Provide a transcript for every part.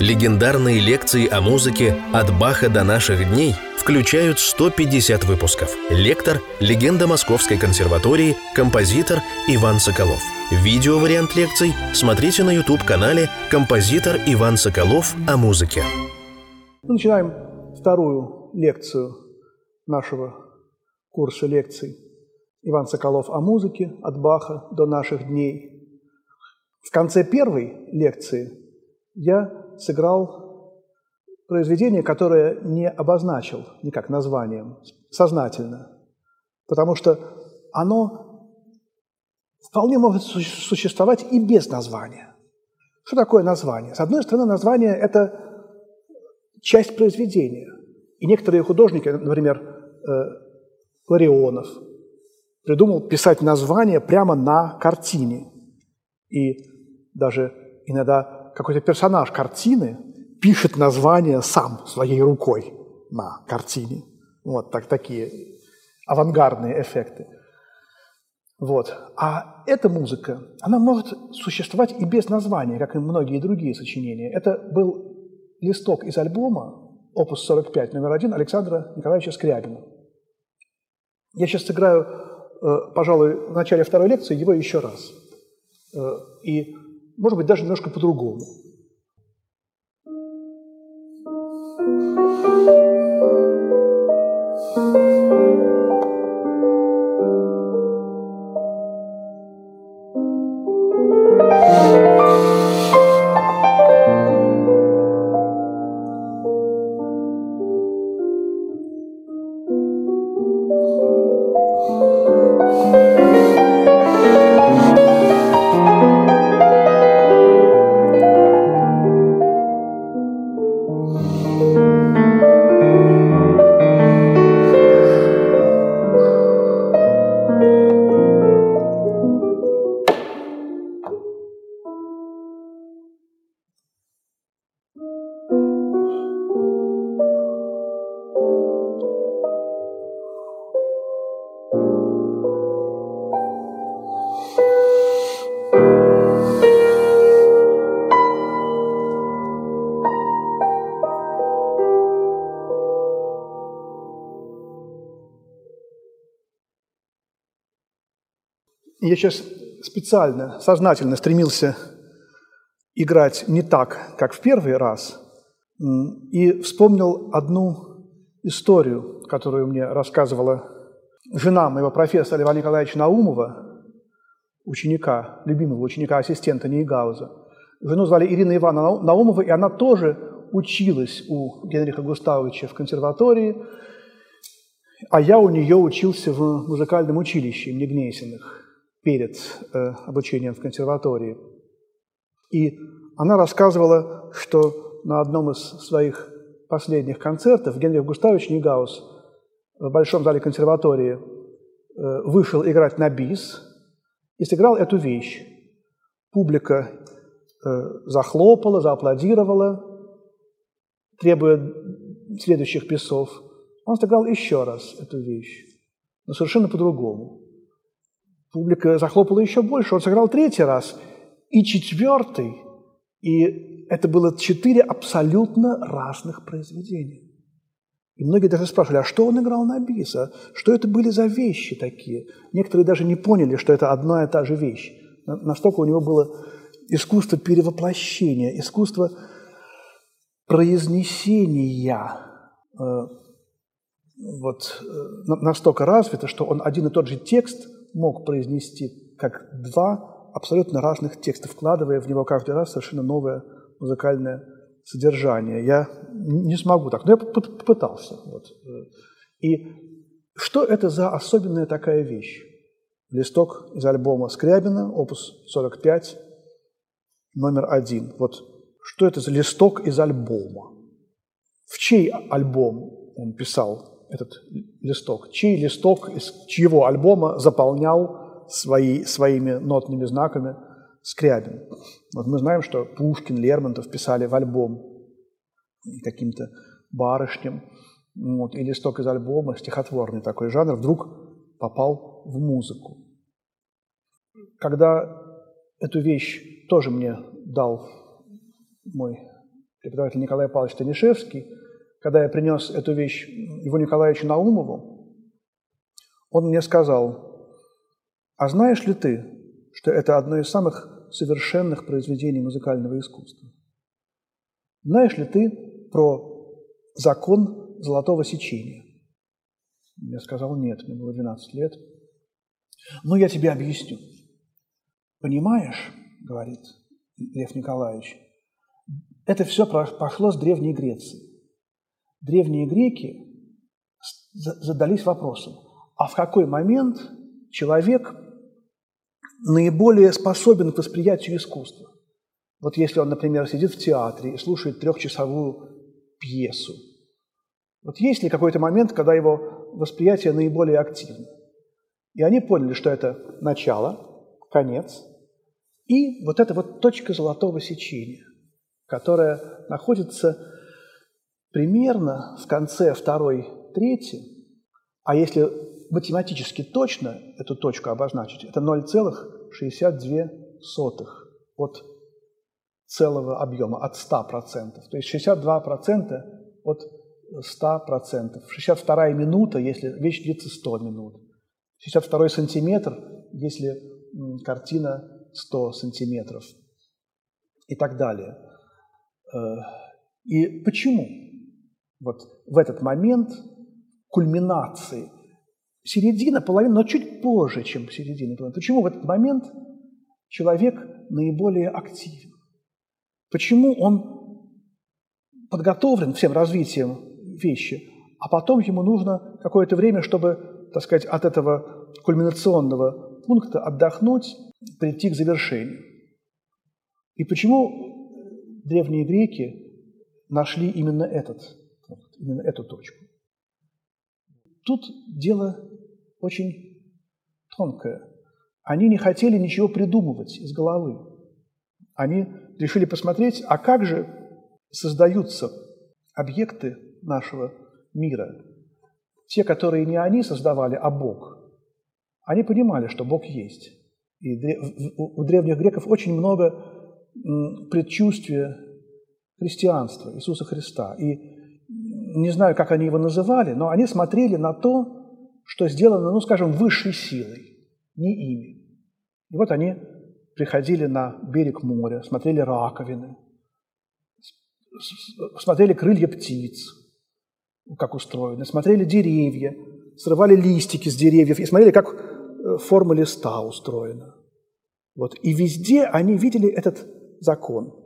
Легендарные лекции о музыке «От Баха до наших дней» включают 150 выпусков. Лектор – легенда Московской консерватории, композитор Иван Соколов. Видео-вариант лекций смотрите на YouTube-канале «Композитор Иван Соколов о музыке». Мы начинаем вторую лекцию нашего курса лекций Иван Соколов о музыке от Баха до наших дней. В конце первой лекции я сыграл произведение, которое не обозначил никак названием, сознательно, потому что оно вполне может существовать и без названия. Что такое название? С одной стороны, название – это часть произведения. И некоторые художники, например, э, Ларионов, придумал писать название прямо на картине. И даже иногда какой-то персонаж картины пишет название сам своей рукой на картине. Вот так, такие авангардные эффекты. Вот. А эта музыка, она может существовать и без названия, как и многие другие сочинения. Это был листок из альбома опус 45, номер один Александра Николаевича Скрябина. Я сейчас сыграю, э, пожалуй, в начале второй лекции его еще раз. Э, и может быть, даже немножко по-другому. Я сейчас специально, сознательно стремился играть не так, как в первый раз, и вспомнил одну историю, которую мне рассказывала жена моего профессора Ивана Николаевича Наумова, ученика, любимого ученика, ассистента Нейгауза. Жену звали Ирина Ивановна Наумова, и она тоже училась у Генриха Густавовича в консерватории, а я у нее учился в музыкальном училище имени Гнесиных перед э, обучением в консерватории. И она рассказывала, что на одном из своих последних концертов Генрих Густавович Нигаус в Большом зале консерватории э, вышел играть на бис и сыграл эту вещь. Публика э, захлопала, зааплодировала, требуя следующих песов. Он сыграл еще раз эту вещь, но совершенно по-другому. Публика захлопала еще больше. Он сыграл третий раз и четвертый. И это было четыре абсолютно разных произведения. И многие даже спрашивали, а что он играл на бис? А что это были за вещи такие? Некоторые даже не поняли, что это одна и та же вещь. Настолько у него было искусство перевоплощения, искусство произнесения э, вот э, настолько развито, что он один и тот же текст мог произнести как два абсолютно разных текста, вкладывая в него каждый раз совершенно новое музыкальное содержание. Я не смогу так, но я попытался. Вот. И что это за особенная такая вещь? Листок из альбома Скрябина, опус 45, номер один. Вот что это за листок из альбома? В чей альбом он писал этот листок, чей листок из чьего альбома заполнял свои, своими нотными знаками Скрябин. Вот мы знаем, что Пушкин, Лермонтов писали в альбом каким-то барышням, вот, и листок из альбома, стихотворный такой жанр, вдруг попал в музыку. Когда эту вещь тоже мне дал мой преподаватель Николай Павлович Станишевский, когда я принес эту вещь его Николаевичу Наумову, он мне сказал, а знаешь ли ты, что это одно из самых совершенных произведений музыкального искусства? Знаешь ли ты про закон золотого сечения? Я сказал, нет, мне было 12 лет. Ну, я тебе объясню. Понимаешь, говорит Лев Николаевич, это все пошло с Древней Греции древние греки задались вопросом, а в какой момент человек наиболее способен к восприятию искусства? Вот если он, например, сидит в театре и слушает трехчасовую пьесу, вот есть ли какой-то момент, когда его восприятие наиболее активно? И они поняли, что это начало, конец, и вот эта вот точка золотого сечения, которая находится примерно в конце второй трети, а если математически точно эту точку обозначить, это 0,62 от целого объема, от 100%. То есть 62% от 100%. 62 минута, если вещь длится 100 минут. 62 сантиметр, если картина 100 сантиметров. И так далее. Э, и почему? Вот в этот момент кульминации. Середина, половина, но чуть позже, чем середина. Почему в этот момент человек наиболее активен? Почему он подготовлен всем развитием вещи, а потом ему нужно какое-то время, чтобы, так сказать, от этого кульминационного пункта отдохнуть, прийти к завершению. И почему древние греки нашли именно этот именно эту точку. Тут дело очень тонкое. Они не хотели ничего придумывать из головы. Они решили посмотреть, а как же создаются объекты нашего мира. Те, которые не они создавали, а Бог. Они понимали, что Бог есть. И у древних греков очень много предчувствия христианства, Иисуса Христа. И не знаю, как они его называли, но они смотрели на то, что сделано, ну, скажем, высшей силой, не ими. И вот они приходили на берег моря, смотрели раковины, смотрели крылья птиц, как устроены, смотрели деревья, срывали листики с деревьев и смотрели, как э, форма листа устроена. Вот. И везде они видели этот закон.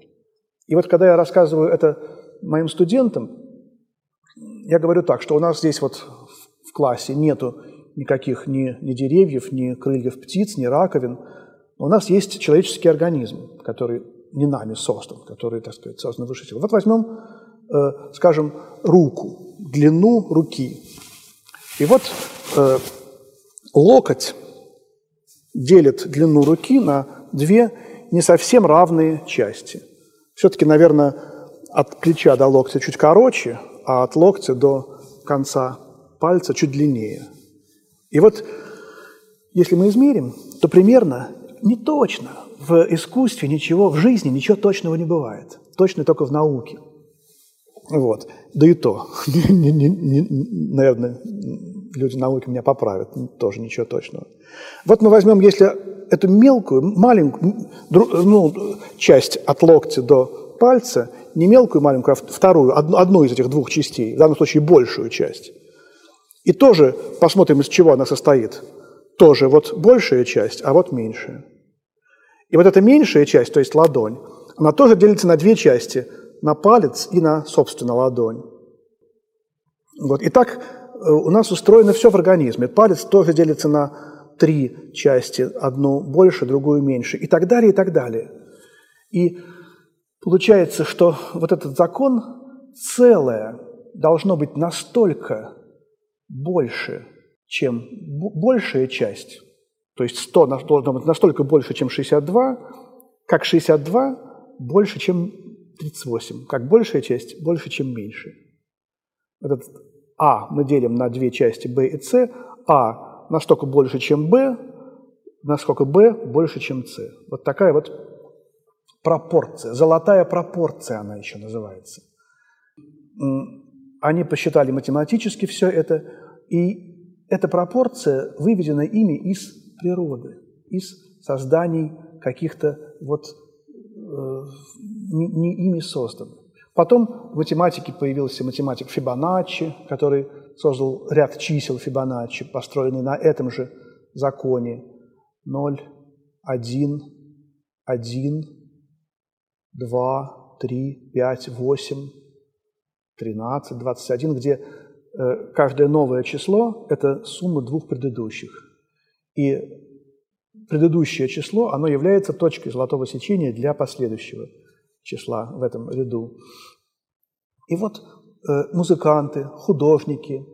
И вот когда я рассказываю это моим студентам, я говорю так, что у нас здесь вот в классе нету никаких ни, ни деревьев, ни крыльев птиц, ни раковин. у нас есть человеческий организм, который не нами создан, который, так сказать, создан выше силы. Вот возьмем, э, скажем, руку, длину руки. И вот э, локоть делит длину руки на две не совсем равные части. Все-таки, наверное, от плеча до локтя чуть короче, а от локтя до конца пальца чуть длиннее. И вот если мы измерим, то примерно не точно. В искусстве ничего, в жизни ничего точного не бывает. Точно только в науке. Вот. Да и то, наверное, люди науки меня поправят, тоже ничего точного. Вот мы возьмем, если эту мелкую, маленькую ну, часть от локтя до пальца не мелкую маленькую, а вторую, одну, одну из этих двух частей, в данном случае большую часть. И тоже посмотрим, из чего она состоит. Тоже вот большая часть, а вот меньшая. И вот эта меньшая часть, то есть ладонь, она тоже делится на две части, на палец и на, собственно, ладонь. Вот. И так э, у нас устроено все в организме. Палец тоже делится на три части, одну больше, другую меньше, и так далее, и так далее. И Получается, что вот этот закон целое должно быть настолько больше, чем большая часть, то есть 100 должно быть настолько больше, чем 62, как 62 больше, чем 38, как большая часть больше, чем меньше. Этот А мы делим на две части b и c, А настолько больше, чем b, насколько b больше, чем c. Вот такая вот пропорция, золотая пропорция она еще называется. Они посчитали математически все это, и эта пропорция выведена ими из природы, из созданий каких-то вот э, не, не ими созданных. Потом в математике появился математик Фибоначчи, который создал ряд чисел Фибоначчи, построенный на этом же законе. 0, 1, 1, 2, 3, 5, 8, 13, 21, где э, каждое новое число – это сумма двух предыдущих. И предыдущее число, оно является точкой золотого сечения для последующего числа в этом ряду. И вот э, музыканты, художники,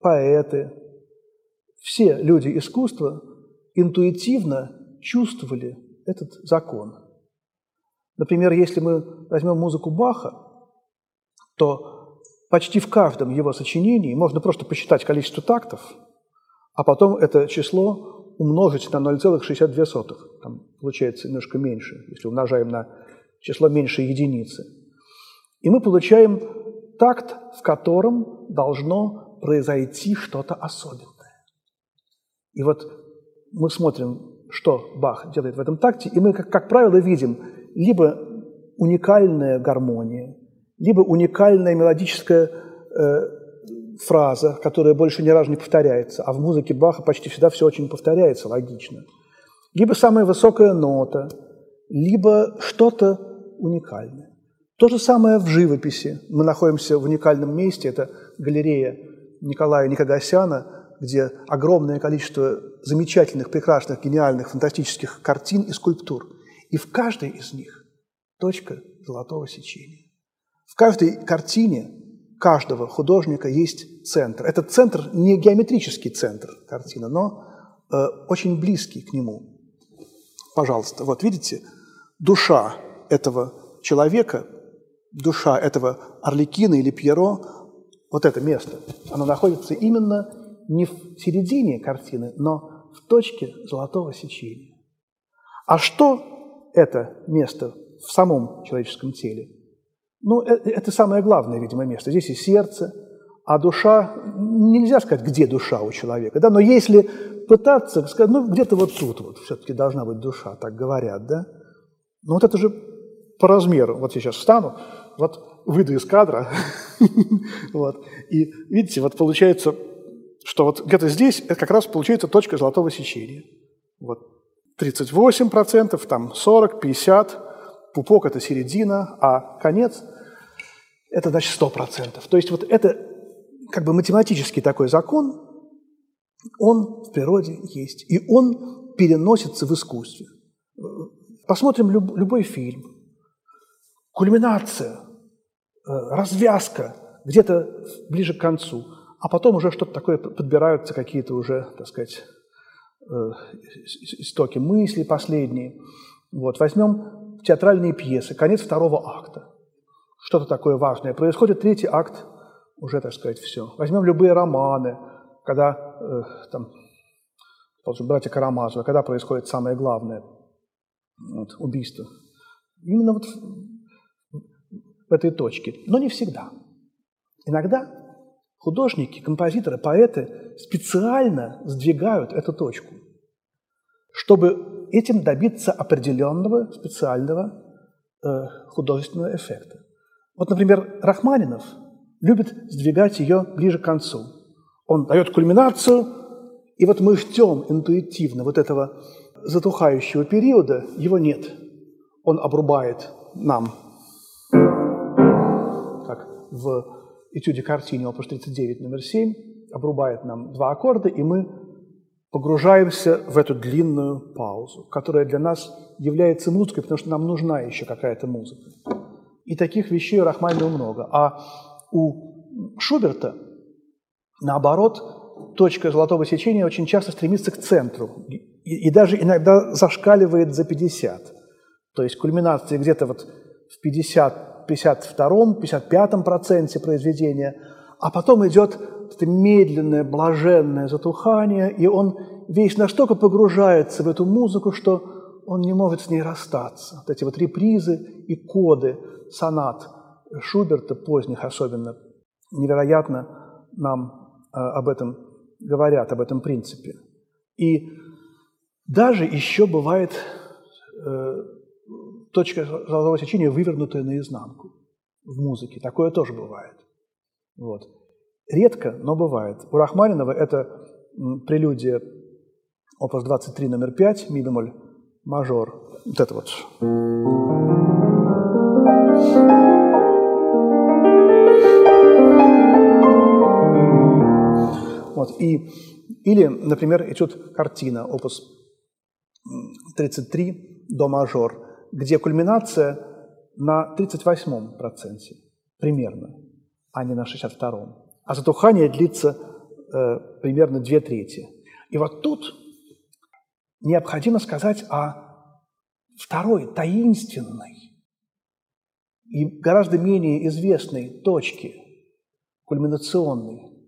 поэты, все люди искусства интуитивно чувствовали этот закон. Например, если мы возьмем музыку Баха, то почти в каждом его сочинении можно просто посчитать количество тактов, а потом это число умножить на 0,62. Там получается немножко меньше, если умножаем на число меньше единицы. И мы получаем такт, в котором должно произойти что-то особенное. И вот мы смотрим, что Бах делает в этом такте, и мы, как, как правило, видим либо уникальная гармония, либо уникальная мелодическая э, фраза, которая больше ни разу не повторяется, а в музыке Баха почти всегда все очень повторяется логично, либо самая высокая нота, либо что-то уникальное. То же самое в живописи. Мы находимся в уникальном месте, это галерея Николая Никогасяна, где огромное количество замечательных, прекрасных, гениальных, фантастических картин и скульптур. И в каждой из них точка золотого сечения. В каждой картине каждого художника есть центр. Этот центр не геометрический центр картины, но э, очень близкий к нему. Пожалуйста, вот видите, душа этого человека, душа этого Орликина или Пьеро, вот это место, оно находится именно не в середине картины, но в точке золотого сечения. А что это место в самом человеческом теле? Ну, это, это самое главное, видимо, место. Здесь и сердце, а душа, нельзя сказать, где душа у человека, да, но если пытаться сказать, ну, где-то вот тут вот все-таки должна быть душа, так говорят, да, ну, вот это же по размеру, вот я сейчас встану, вот выйду из кадра, вот, и видите, вот получается что вот где-то здесь это как раз получается точка золотого сечения. Вот 38%, там 40, 50, пупок – это середина, а конец – это, значит, 100%. То есть вот это как бы математический такой закон, он в природе есть, и он переносится в искусстве. Посмотрим люб, любой фильм. Кульминация, э, развязка где-то ближе к концу – а потом уже что-то такое подбираются, какие-то уже, так сказать, истоки мысли последние. Вот. Возьмем театральные пьесы, конец второго акта. Что-то такое важное. Происходит третий акт, уже, так сказать, все. Возьмем любые романы, когда, э, там, братья Карамазовы, когда происходит самое главное, вот, убийство. Именно вот в этой точке. Но не всегда. Иногда Художники, композиторы, поэты специально сдвигают эту точку, чтобы этим добиться определенного специального э, художественного эффекта. Вот, например, Рахманинов любит сдвигать ее ближе к концу. Он дает кульминацию, и вот мы ждем интуитивно вот этого затухающего периода, его нет. Он обрубает нам, как в этюде картине опус 39 номер 7 обрубает нам два аккорда, и мы погружаемся в эту длинную паузу, которая для нас является музыкой, потому что нам нужна еще какая-то музыка. И таких вещей у Рахманинова много. А у Шуберта, наоборот, точка золотого сечения очень часто стремится к центру и, и даже иногда зашкаливает за 50. То есть кульминация где-то вот в 50 52-м, 55-м проценте произведения, а потом идет это медленное, блаженное затухание, и он весь настолько погружается в эту музыку, что он не может с ней расстаться. Вот эти вот репризы и коды сонат Шуберта, поздних особенно, невероятно нам э, об этом говорят, об этом принципе. И даже еще бывает э, точка золотого сечения, вывернутая наизнанку в музыке. Такое тоже бывает. Вот. Редко, но бывает. У Рахманинова это прелюдия опус 23 номер 5, ми бемоль мажор. Вот это вот. Вот. И, или, например, этюд «Картина», опус 33, до мажор, где кульминация на 38-м проценте примерно, а не на 62-м. А затухание длится э, примерно две трети. И вот тут необходимо сказать о второй, таинственной и гораздо менее известной точке, кульминационной,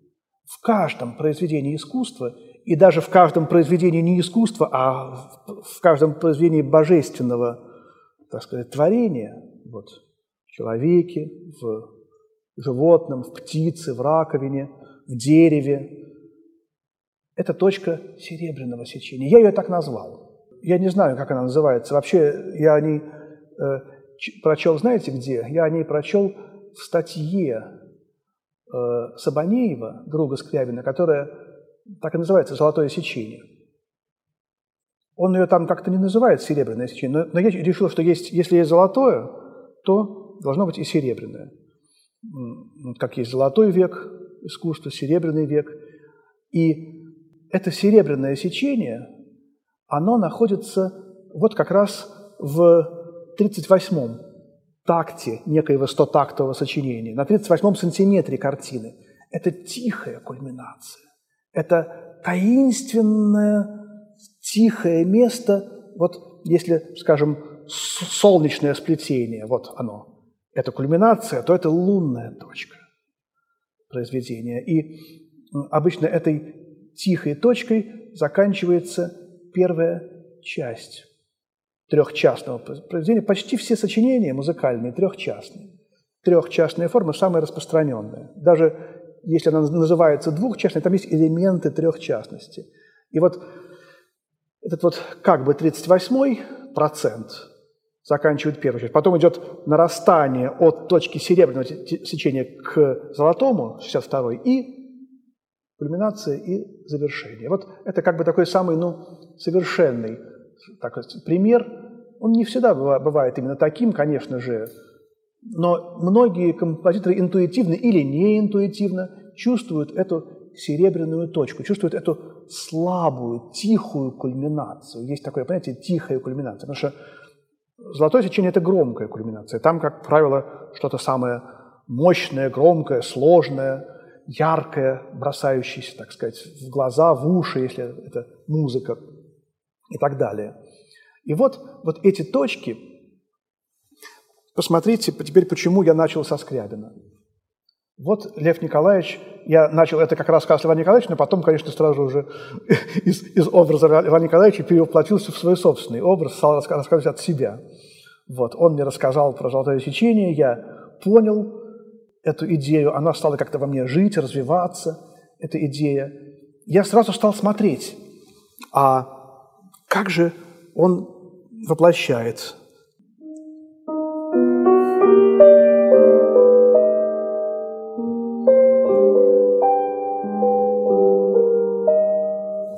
в каждом произведении искусства и даже в каждом произведении не искусства, а в каждом произведении божественного, так сказать, творения, вот, в человеке, в животном, в птице, в раковине, в дереве. Это точка серебряного сечения. Я ее так назвал. Я не знаю, как она называется. Вообще, я о ней э, прочел, знаете где? Я о ней прочел в статье э, Сабанеева, друга Скрябина, которая так и называется «Золотое сечение». Он ее там как-то не называет «серебряное сечение», но, но я решил, что есть, если есть золотое, то должно быть и серебряное. Как есть золотой век искусства, серебряный век. И это серебряное сечение, оно находится вот как раз в 38-м такте некоего стотактового сочинения, на 38-м сантиметре картины. Это тихая кульминация. Это таинственное, тихое место, вот если, скажем, солнечное сплетение, вот оно, это кульминация, то это лунная точка произведения. И обычно этой тихой точкой заканчивается первая часть трехчастного произведения. Почти все сочинения музыкальные трехчастные. Трехчастная форма самая распространенная. Даже если она называется двухчастной, там есть элементы трехчастности. И вот этот вот как бы 38-й процент заканчивает первую часть. Потом идет нарастание от точки серебряного сечения к золотому, 62-й, и кульминация и завершение. Вот это как бы такой самый ну, совершенный так, пример. Он не всегда бывает именно таким, конечно же, но многие композиторы интуитивно или неинтуитивно чувствуют эту серебряную точку, чувствуют эту слабую, тихую кульминацию. Есть такое понятие «тихая кульминация», потому что золотое сечение – это громкая кульминация. Там, как правило, что-то самое мощное, громкое, сложное, яркое, бросающееся, так сказать, в глаза, в уши, если это музыка и так далее. И вот, вот эти точки, посмотрите теперь, почему я начал со Скрябина. Вот Лев Николаевич, я начал это как рассказ Льва Николаевича, но потом, конечно, сразу уже из, из образа Льва Николаевича перевоплотился в свой собственный образ, стал рассказывать от себя. Вот, он мне рассказал про золотое сечение, я понял эту идею, она стала как-то во мне жить, развиваться, эта идея. Я сразу стал смотреть, а как же он воплощает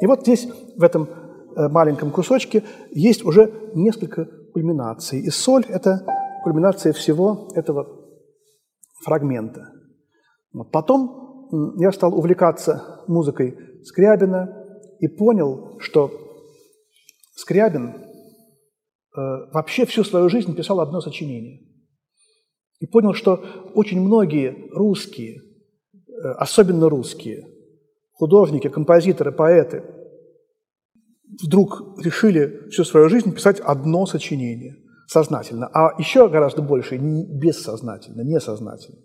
И вот здесь, в этом э, маленьком кусочке, есть уже несколько кульминаций. И соль – это кульминация всего этого фрагмента. Вот. Потом я стал увлекаться музыкой Скрябина и понял, что Скрябин э, вообще всю свою жизнь писал одно сочинение. И понял, что очень многие русские, э, особенно русские, художники, композиторы, поэты вдруг решили всю свою жизнь писать одно сочинение сознательно, а еще гораздо больше бессознательно, несознательно.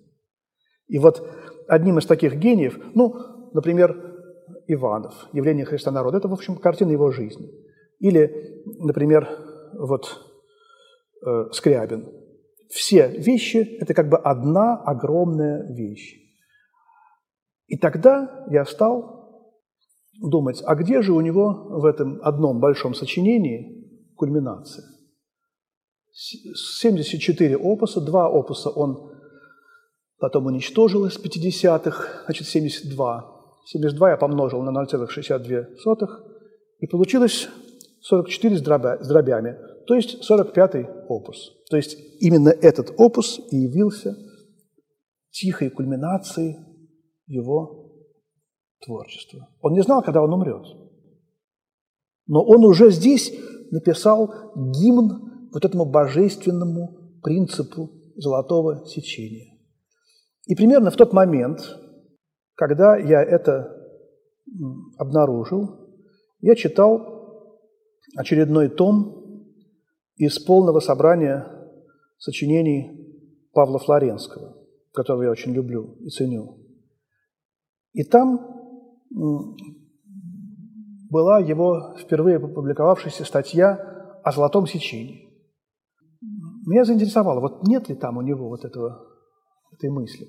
И вот одним из таких гениев, ну, например, Иванов, «Явление Христа народа», это, в общем, картина его жизни. Или, например, вот э, Скрябин. Все вещи – это как бы одна огромная вещь. И тогда я стал думать, а где же у него в этом одном большом сочинении кульминация? 74 опуса, два опуса он потом уничтожил из 50-х, значит, 72. 72 я помножил на 0,62, и получилось 44 с, дробя, с дробями, то есть 45-й опус. То есть именно этот опус и явился тихой кульминацией его творчества. Он не знал, когда он умрет. Но он уже здесь написал гимн вот этому божественному принципу золотого сечения. И примерно в тот момент, когда я это обнаружил, я читал очередной том из полного собрания сочинений Павла Флоренского, которого я очень люблю и ценю. И там была его впервые опубликовавшаяся статья о золотом сечении. Меня заинтересовало, вот нет ли там у него вот этого, этой мысли.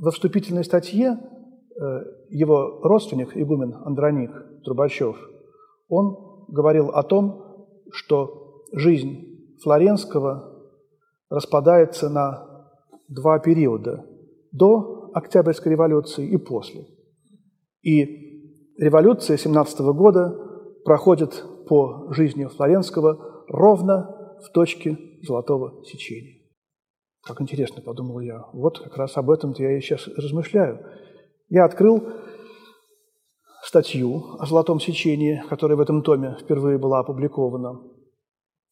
Во вступительной статье э, его родственник, игумен Андроник Трубачев, он говорил о том, что жизнь Флоренского распадается на два периода – до Октябрьской революции и после. И революция 17 года проходит по жизни Флоренского ровно в точке золотого сечения. Как интересно, подумал я. Вот как раз об этом-то я и сейчас размышляю. Я открыл статью о золотом сечении, которая в этом томе впервые была опубликована,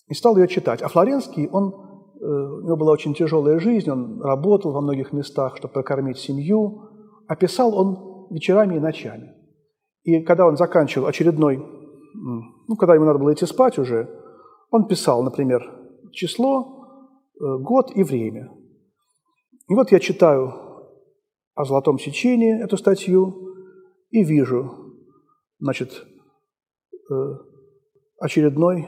и стал ее читать. А Флоренский, он у него была очень тяжелая жизнь, он работал во многих местах, чтобы прокормить семью, а писал он вечерами и ночами. И когда он заканчивал очередной, ну, когда ему надо было идти спать уже, он писал, например, число, э, год и время. И вот я читаю о золотом сечении эту статью и вижу, значит, э, очередной э,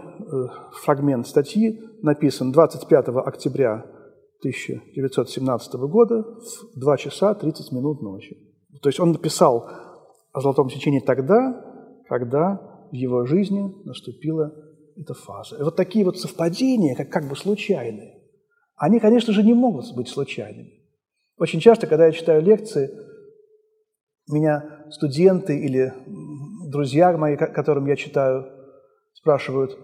фрагмент статьи написан 25 октября 1917 года в 2 часа 30 минут ночи. То есть он написал о золотом сечении тогда, когда в его жизни наступила эта фаза. И вот такие вот совпадения, как, как бы случайные, они, конечно же, не могут быть случайными. Очень часто, когда я читаю лекции, меня студенты или друзья мои, которым я читаю спрашивают,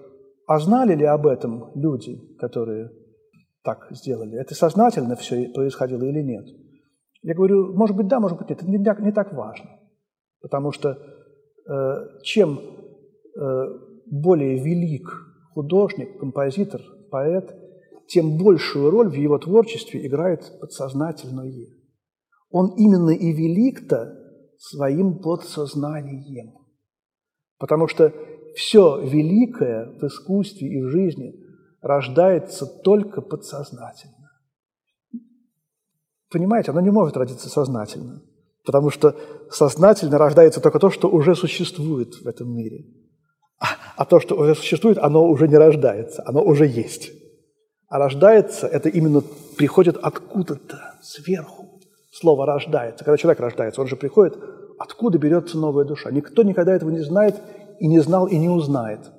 а знали ли об этом люди, которые так сделали? Это сознательно все происходило или нет? Я говорю, может быть, да, может быть, нет. Это не так, не так важно. Потому что э, чем э, более велик художник, композитор, поэт, тем большую роль в его творчестве играет подсознательное. Он именно и велик-то своим подсознанием. Потому что все великое в искусстве и в жизни рождается только подсознательно. Понимаете, оно не может родиться сознательно, потому что сознательно рождается только то, что уже существует в этом мире. А, а то, что уже существует, оно уже не рождается, оно уже есть. А рождается – это именно приходит откуда-то, сверху. Слово «рождается». Когда человек рождается, он же приходит, откуда берется новая душа. Никто никогда этого не знает и не знал, и не узнает.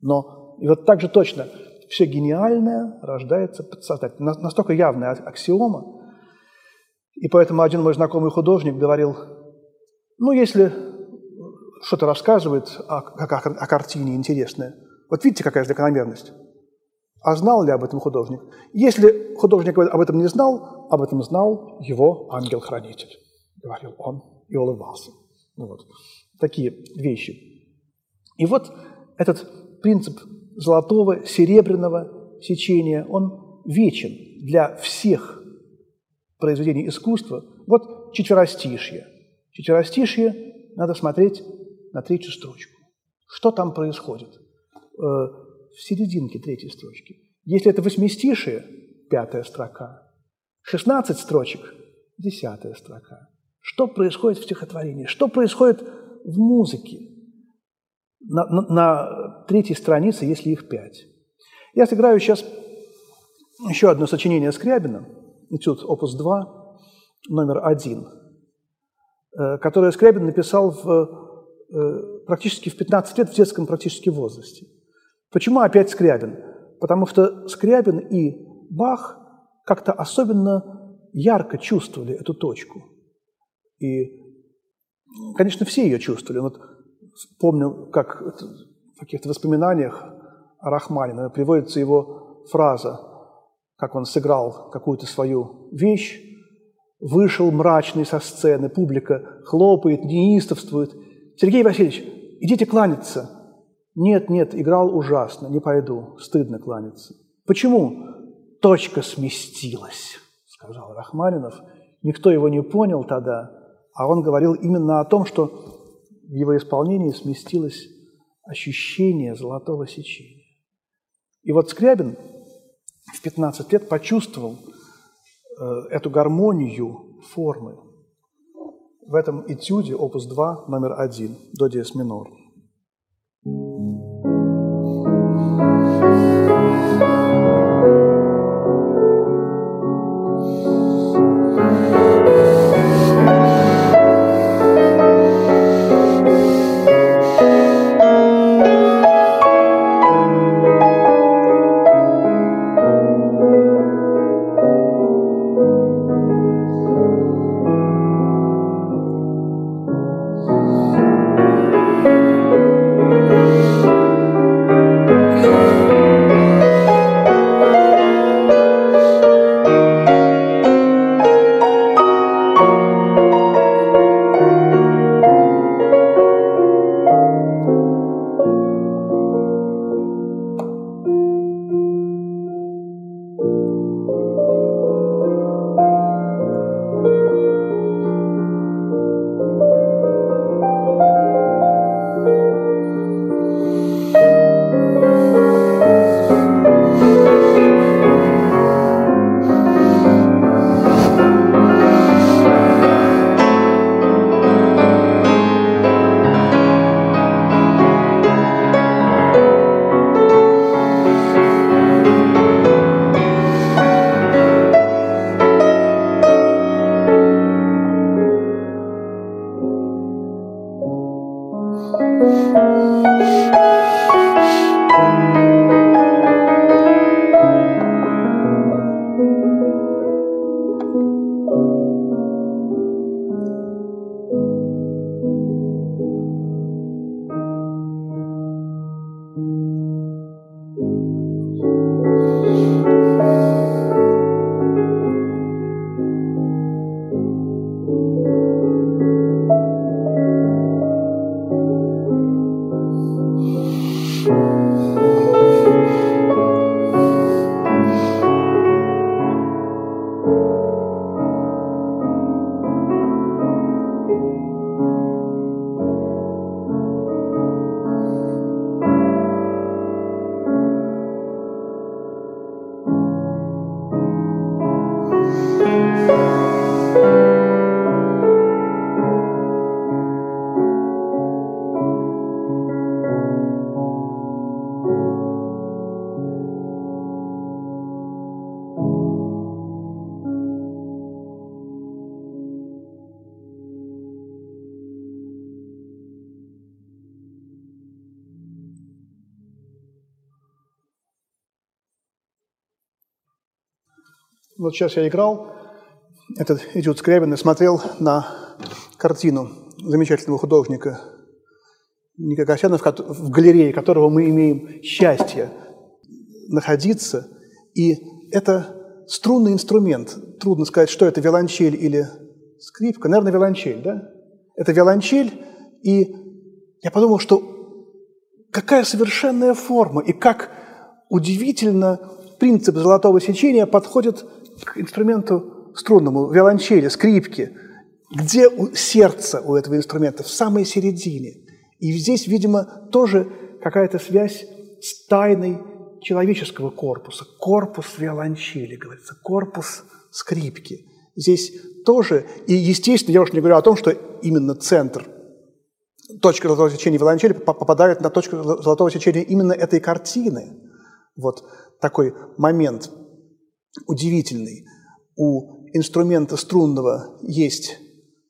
Но и вот так же точно все гениальное рождается подсознательно. Настолько явная аксиома. И поэтому один мой знакомый художник говорил, ну, если что-то рассказывает о, о, о картине интересное, вот видите, какая закономерность. А знал ли об этом художник? Если художник об этом не знал, об этом знал его ангел-хранитель, говорил он и улыбался. Ну вот такие вещи. И вот этот принцип золотого, серебряного сечения, он вечен для всех произведений искусства. Вот четверостишье. Четверостишье надо смотреть на третью строчку. Что там происходит? Э, в серединке третьей строчки. Если это восьмистишие, пятая строка. 16 строчек, десятая строка. Что происходит в стихотворении? Что происходит в музыке. на, на, на третьей странице, если их пять. Я сыграю сейчас еще одно сочинение Скрябина, этюд опус 2, номер один, э, которое Скрябин написал в, э, практически в 15 лет в детском практически возрасте. Почему опять Скрябин? Потому что Скрябин и Бах как-то особенно ярко чувствовали эту точку. И, конечно, все ее чувствовали. Вот помню, как в каких-то воспоминаниях о Рахманине приводится его фраза, как он сыграл какую-то свою вещь, вышел мрачный со сцены, публика хлопает, неистовствует. «Сергей Васильевич, идите кланяться!» «Нет, нет, играл ужасно, не пойду, стыдно кланяться». «Почему?» «Точка сместилась», – сказал Рахманинов. Никто его не понял тогда, а он говорил именно о том, что в его исполнении сместилось ощущение золотого сечения. И вот Скрябин в 15 лет почувствовал э, эту гармонию формы в этом этюде, опус 2, номер 1, до диез минор. Вот сейчас я играл этот этюд Скрябина, смотрел на картину замечательного художника Ника Касьянова, в галерее которого мы имеем счастье находиться. И это струнный инструмент. Трудно сказать, что это, виолончель или скрипка. Наверное, виолончель, да? Это виолончель, и я подумал, что какая совершенная форма, и как удивительно принцип золотого сечения подходит к инструменту струнному, виолончели, скрипке. Где сердце у этого инструмента? В самой середине. И здесь, видимо, тоже какая-то связь с тайной человеческого корпуса. Корпус виолончели, говорится, корпус скрипки. Здесь тоже, и, естественно, я уж не говорю о том, что именно центр точка золотого сечения виолончели попадает на точку золотого сечения именно этой картины. Вот такой момент удивительный. У инструмента струнного есть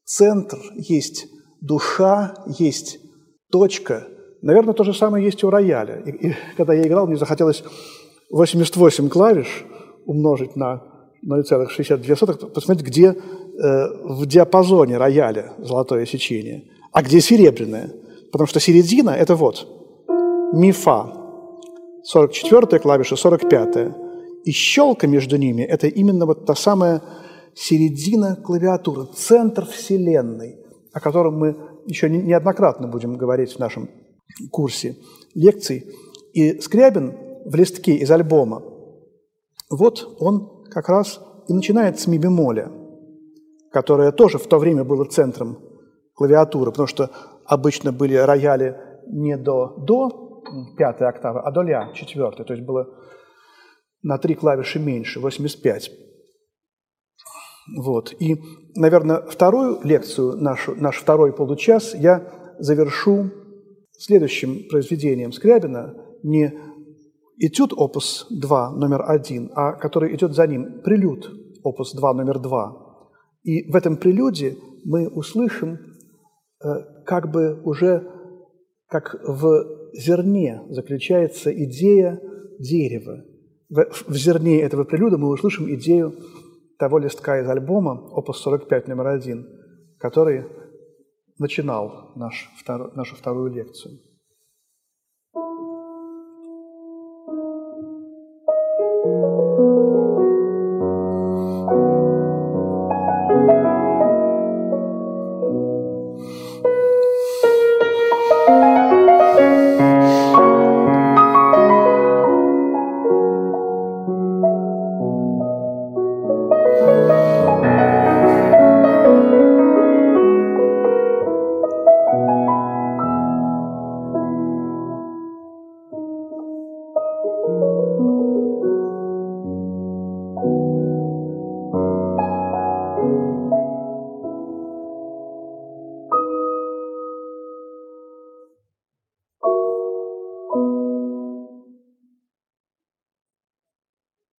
центр, есть душа, есть точка. Наверное, то же самое есть и у рояля. И, и когда я играл, мне захотелось 88 клавиш умножить на 0,62, посмотреть, где э, в диапазоне рояля золотое сечение, а где серебряное. Потому что середина – это вот ми-фа, 44-я клавиша, 45-я. И щелка между ними – это именно вот та самая середина клавиатуры, центр Вселенной, о котором мы еще неоднократно будем говорить в нашем курсе лекций. И Скрябин в листке из альбома, вот он как раз и начинает с ми бемоля, которое тоже в то время было центром клавиатуры, потому что обычно были рояли не до до пятой октавы, а до ля четвертой, то есть было на три клавиши меньше, 85. Вот. И, наверное, вторую лекцию, нашу, наш второй получас, я завершу следующим произведением Скрябина, не этюд опус 2 номер 1, а который идет за ним, прелюд опус 2 номер 2. И в этом прелюде мы услышим э, как бы уже как в зерне заключается идея дерева. В, в зерне этого прелюда мы услышим идею того листка из альбома, опус 45 номер 1, который начинал наш втор, нашу вторую лекцию.